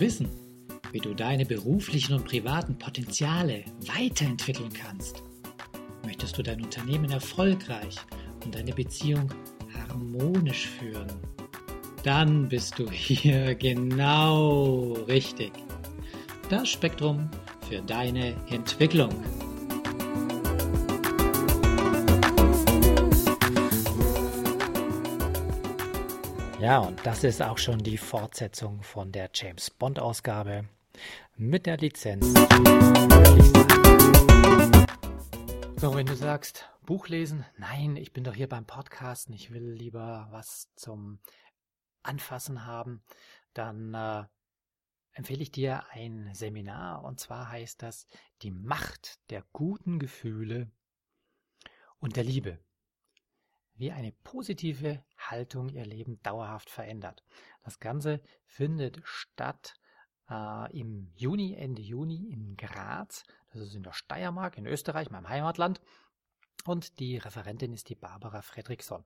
wissen, wie du deine beruflichen und privaten Potenziale weiterentwickeln kannst? Möchtest du dein Unternehmen erfolgreich und deine Beziehung harmonisch führen? Dann bist du hier genau richtig. Das Spektrum für deine Entwicklung. Ja, und das ist auch schon die Fortsetzung von der James Bond Ausgabe mit der Lizenz. So, wenn du sagst, Buch lesen, nein, ich bin doch hier beim Podcasten, ich will lieber was zum Anfassen haben, dann äh, empfehle ich dir ein Seminar und zwar heißt das Die Macht der guten Gefühle und der Liebe wie eine positive Haltung ihr Leben dauerhaft verändert. Das Ganze findet statt äh, im Juni, Ende Juni in Graz. Das ist in der Steiermark, in Österreich, meinem Heimatland. Und die Referentin ist die Barbara Fredriksson.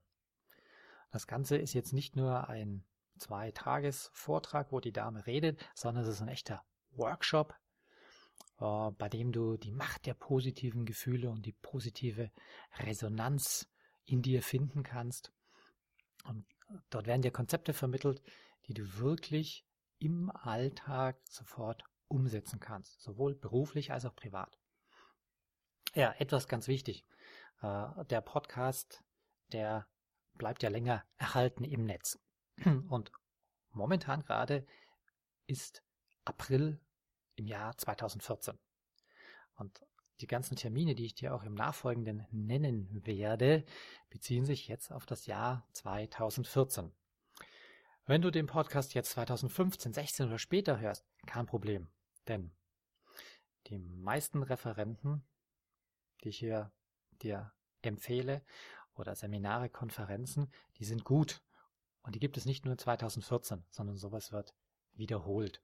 Das Ganze ist jetzt nicht nur ein Zwei-Tages-Vortrag, wo die Dame redet, sondern es ist ein echter Workshop, äh, bei dem du die Macht der positiven Gefühle und die positive Resonanz in dir finden kannst. Und dort werden dir Konzepte vermittelt, die du wirklich im Alltag sofort umsetzen kannst, sowohl beruflich als auch privat. Ja, etwas ganz wichtig. Äh, der Podcast, der bleibt ja länger erhalten im Netz. Und momentan gerade ist April im Jahr 2014. Und die ganzen Termine, die ich dir auch im Nachfolgenden nennen werde, beziehen sich jetzt auf das Jahr 2014. Wenn du den Podcast jetzt 2015, 16 oder später hörst, kein Problem. Denn die meisten Referenten, die ich hier dir empfehle, oder Seminare, Konferenzen, die sind gut. Und die gibt es nicht nur 2014, sondern sowas wird wiederholt.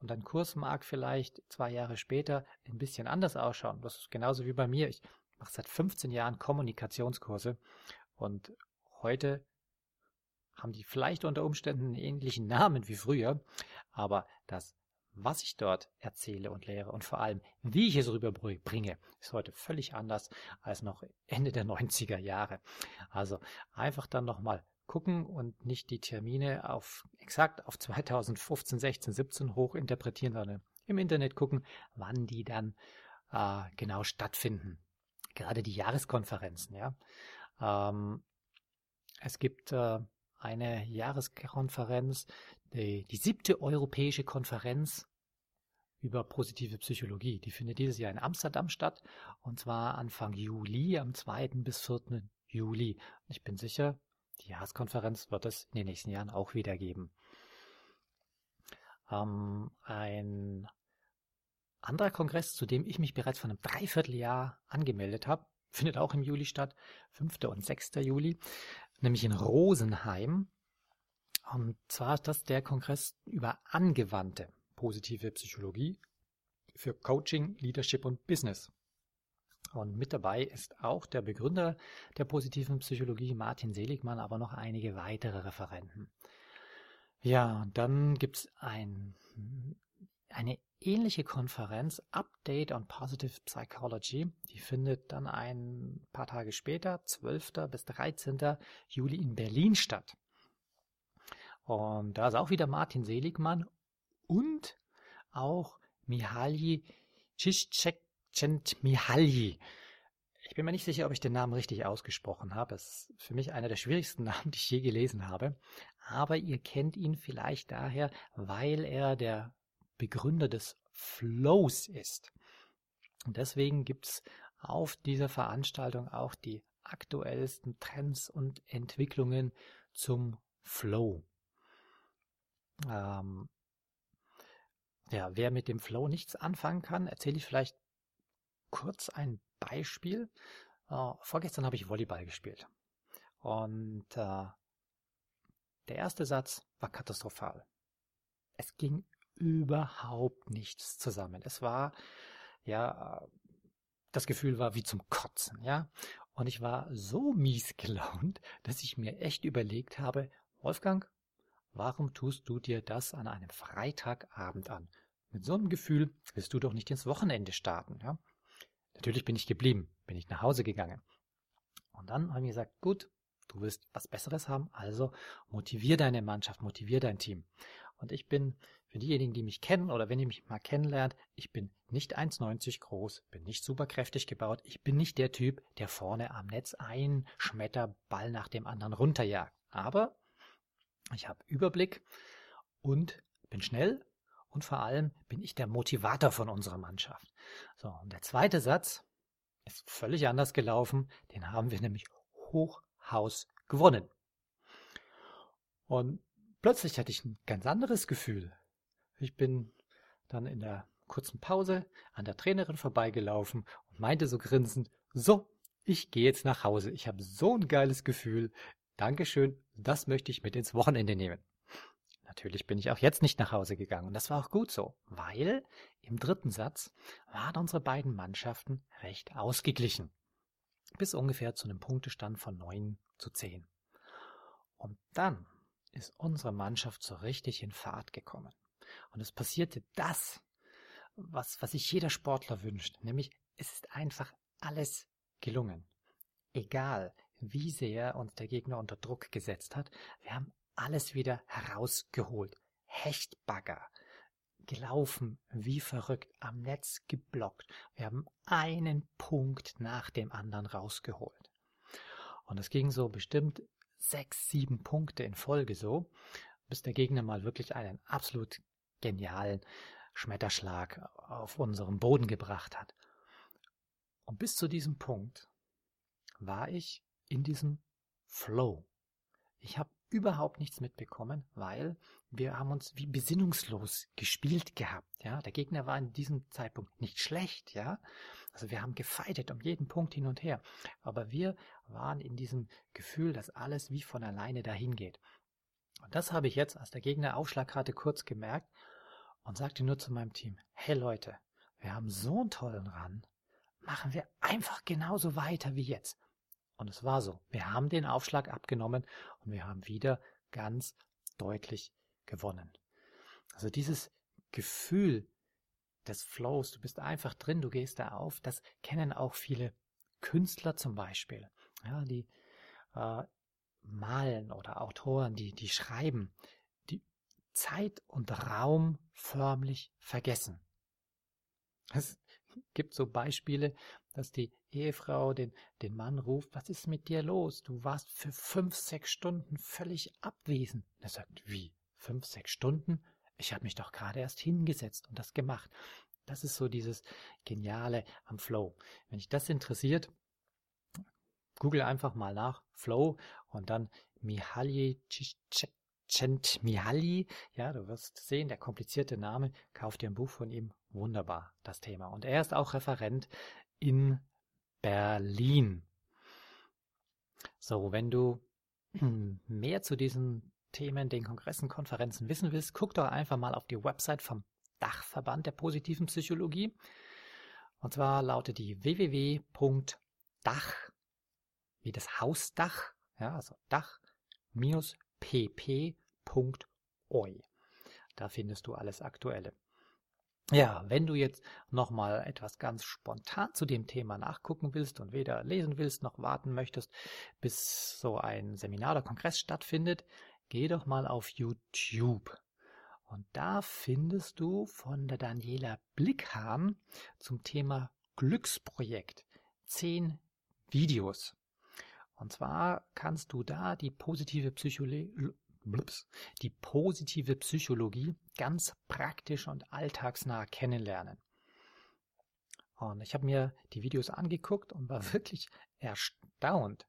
Und ein Kurs mag vielleicht zwei Jahre später ein bisschen anders ausschauen. Das ist genauso wie bei mir. Ich mache seit 15 Jahren Kommunikationskurse und heute haben die vielleicht unter Umständen einen ähnlichen Namen wie früher, aber das, was ich dort erzähle und lehre und vor allem, wie ich es rüberbringe, ist heute völlig anders als noch Ende der 90er Jahre. Also einfach dann nochmal gucken und nicht die Termine auf exakt auf 2015, 16, 17 hochinterpretieren, sondern im Internet gucken, wann die dann äh, genau stattfinden. Gerade die Jahreskonferenzen, ja. Ähm, es gibt äh, eine Jahreskonferenz, die, die siebte europäische Konferenz über positive Psychologie. Die findet dieses Jahr in Amsterdam statt und zwar Anfang Juli, am 2. bis 4. Juli. Ich bin sicher, die Jahreskonferenz wird es in den nächsten Jahren auch wieder geben. Ähm, ein anderer Kongress, zu dem ich mich bereits vor einem Dreivierteljahr angemeldet habe, findet auch im Juli statt, 5. und 6. Juli, nämlich in Rosenheim. Und zwar ist das der Kongress über angewandte positive Psychologie für Coaching, Leadership und Business. Und mit dabei ist auch der Begründer der positiven Psychologie, Martin Seligmann, aber noch einige weitere Referenten. Ja, dann gibt's ein, eine ähnliche Konferenz, Update on Positive Psychology. Die findet dann ein paar Tage später, 12. bis 13. Juli in Berlin statt. Und da ist auch wieder Martin Seligmann und auch Mihaly Csikszek Mihalji. Ich bin mir nicht sicher, ob ich den Namen richtig ausgesprochen habe. Es ist für mich einer der schwierigsten Namen, die ich je gelesen habe. Aber ihr kennt ihn vielleicht daher, weil er der Begründer des Flows ist. Und deswegen gibt's auf dieser Veranstaltung auch die aktuellsten Trends und Entwicklungen zum Flow. Ähm, ja, wer mit dem Flow nichts anfangen kann, erzähle ich vielleicht kurz ein Beispiel. Äh, vorgestern habe ich Volleyball gespielt. Und äh, der erste Satz war katastrophal. Es ging überhaupt nichts zusammen. Es war, ja, das Gefühl war wie zum Kotzen, ja. Und ich war so mies gelaunt, dass ich mir echt überlegt habe, Wolfgang, Warum tust du dir das an einem Freitagabend an? Mit so einem Gefühl willst du doch nicht ins Wochenende starten. Ja? Natürlich bin ich geblieben, bin ich nach Hause gegangen. Und dann habe ich gesagt, gut, du willst was Besseres haben, also motivier deine Mannschaft, motivier dein Team. Und ich bin, für diejenigen, die mich kennen oder wenn ihr mich mal kennenlernt, ich bin nicht 1,90 groß, bin nicht super kräftig gebaut, ich bin nicht der Typ, der vorne am Netz einen Schmetterball nach dem anderen runterjagt. Aber ich habe Überblick und bin schnell und vor allem bin ich der Motivator von unserer Mannschaft. So, und der zweite Satz ist völlig anders gelaufen. Den haben wir nämlich Hochhaus gewonnen. Und plötzlich hatte ich ein ganz anderes Gefühl. Ich bin dann in der kurzen Pause an der Trainerin vorbeigelaufen und meinte so grinsend, so, ich gehe jetzt nach Hause. Ich habe so ein geiles Gefühl. Dankeschön, das möchte ich mit ins Wochenende nehmen. Natürlich bin ich auch jetzt nicht nach Hause gegangen und das war auch gut so, weil im dritten Satz waren unsere beiden Mannschaften recht ausgeglichen. Bis ungefähr zu einem Punktestand von 9 zu 10. Und dann ist unsere Mannschaft so richtig in Fahrt gekommen. Und es passierte das, was, was sich jeder Sportler wünscht, nämlich es ist einfach alles gelungen. Egal, wie sehr uns der Gegner unter Druck gesetzt hat. Wir haben alles wieder herausgeholt. Hechtbagger, gelaufen wie verrückt, am Netz geblockt. Wir haben einen Punkt nach dem anderen rausgeholt. Und es ging so bestimmt sechs, sieben Punkte in Folge so, bis der Gegner mal wirklich einen absolut genialen Schmetterschlag auf unserem Boden gebracht hat. Und bis zu diesem Punkt war ich in diesem Flow. Ich habe überhaupt nichts mitbekommen, weil wir haben uns wie besinnungslos gespielt gehabt. Ja, der Gegner war in diesem Zeitpunkt nicht schlecht. Ja, also wir haben gefeitet um jeden Punkt hin und her, aber wir waren in diesem Gefühl, dass alles wie von alleine dahin geht. Und das habe ich jetzt, als der Gegner Aufschlag hatte, kurz gemerkt und sagte nur zu meinem Team: Hey Leute, wir haben so einen tollen Run, machen wir einfach genauso weiter wie jetzt. Und es war so. Wir haben den Aufschlag abgenommen und wir haben wieder ganz deutlich gewonnen. Also dieses Gefühl des Flows, du bist einfach drin, du gehst da auf, das kennen auch viele Künstler zum Beispiel, ja, die äh, malen oder Autoren, die, die schreiben, die Zeit und Raum förmlich vergessen. Es gibt so Beispiele, dass die Ehefrau den, den Mann ruft, was ist mit dir los? Du warst für fünf, sechs Stunden völlig abwesend. Er sagt, wie? Fünf, sechs Stunden? Ich habe mich doch gerade erst hingesetzt und das gemacht. Das ist so dieses Geniale am Flow. Wenn dich das interessiert, google einfach mal nach Flow und dann Mihaly Csikszentmihalyi. Ja, du wirst sehen, der komplizierte Name. Kauf dir ein Buch von ihm. Wunderbar, das Thema. Und er ist auch Referent in Berlin. So, wenn du mehr zu diesen Themen, den Kongressen, Konferenzen wissen willst, guck doch einfach mal auf die Website vom Dachverband der positiven Psychologie. Und zwar lautet die www.dach, wie das Hausdach, ja, also dach-pp.oi. Da findest du alles Aktuelle. Ja, wenn du jetzt nochmal etwas ganz spontan zu dem Thema nachgucken willst und weder lesen willst noch warten möchtest, bis so ein Seminar oder Kongress stattfindet, geh doch mal auf YouTube. Und da findest du von der Daniela Blickhahn zum Thema Glücksprojekt zehn Videos. Und zwar kannst du da die positive Psychologie die positive Psychologie ganz praktisch und alltagsnah kennenlernen. Und ich habe mir die Videos angeguckt und war wirklich erstaunt.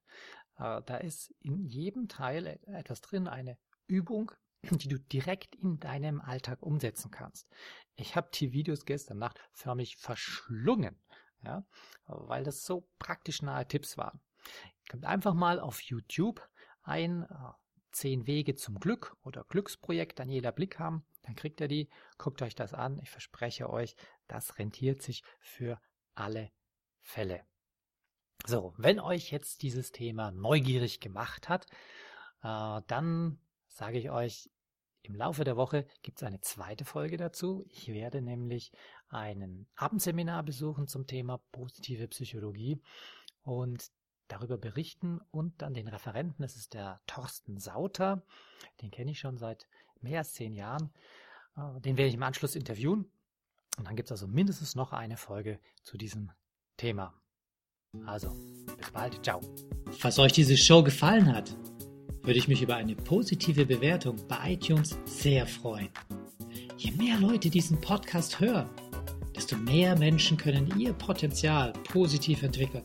Äh, da ist in jedem Teil etwas drin, eine Übung, die du direkt in deinem Alltag umsetzen kannst. Ich habe die Videos gestern Nacht förmlich verschlungen, ja, weil das so praktisch nahe Tipps waren. Kommt einfach mal auf YouTube ein, äh, Zehn Wege zum Glück oder Glücksprojekt Daniela Blick haben, dann kriegt ihr die. Guckt euch das an. Ich verspreche euch, das rentiert sich für alle Fälle. So, wenn euch jetzt dieses Thema neugierig gemacht hat, äh, dann sage ich euch, Im Laufe der Woche gibt es eine zweite Folge dazu. Ich werde nämlich einen Abendseminar besuchen zum Thema positive Psychologie und darüber berichten und dann den Referenten, das ist der Thorsten Sauter, den kenne ich schon seit mehr als zehn Jahren, äh, den werde ich im Anschluss interviewen und dann gibt es also mindestens noch eine Folge zu diesem Thema. Also, bis bald, ciao. Falls euch diese Show gefallen hat, würde ich mich über eine positive Bewertung bei iTunes sehr freuen. Je mehr Leute diesen Podcast hören, desto mehr Menschen können ihr Potenzial positiv entwickeln.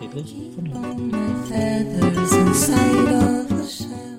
Keep on my feathers inside of the shell.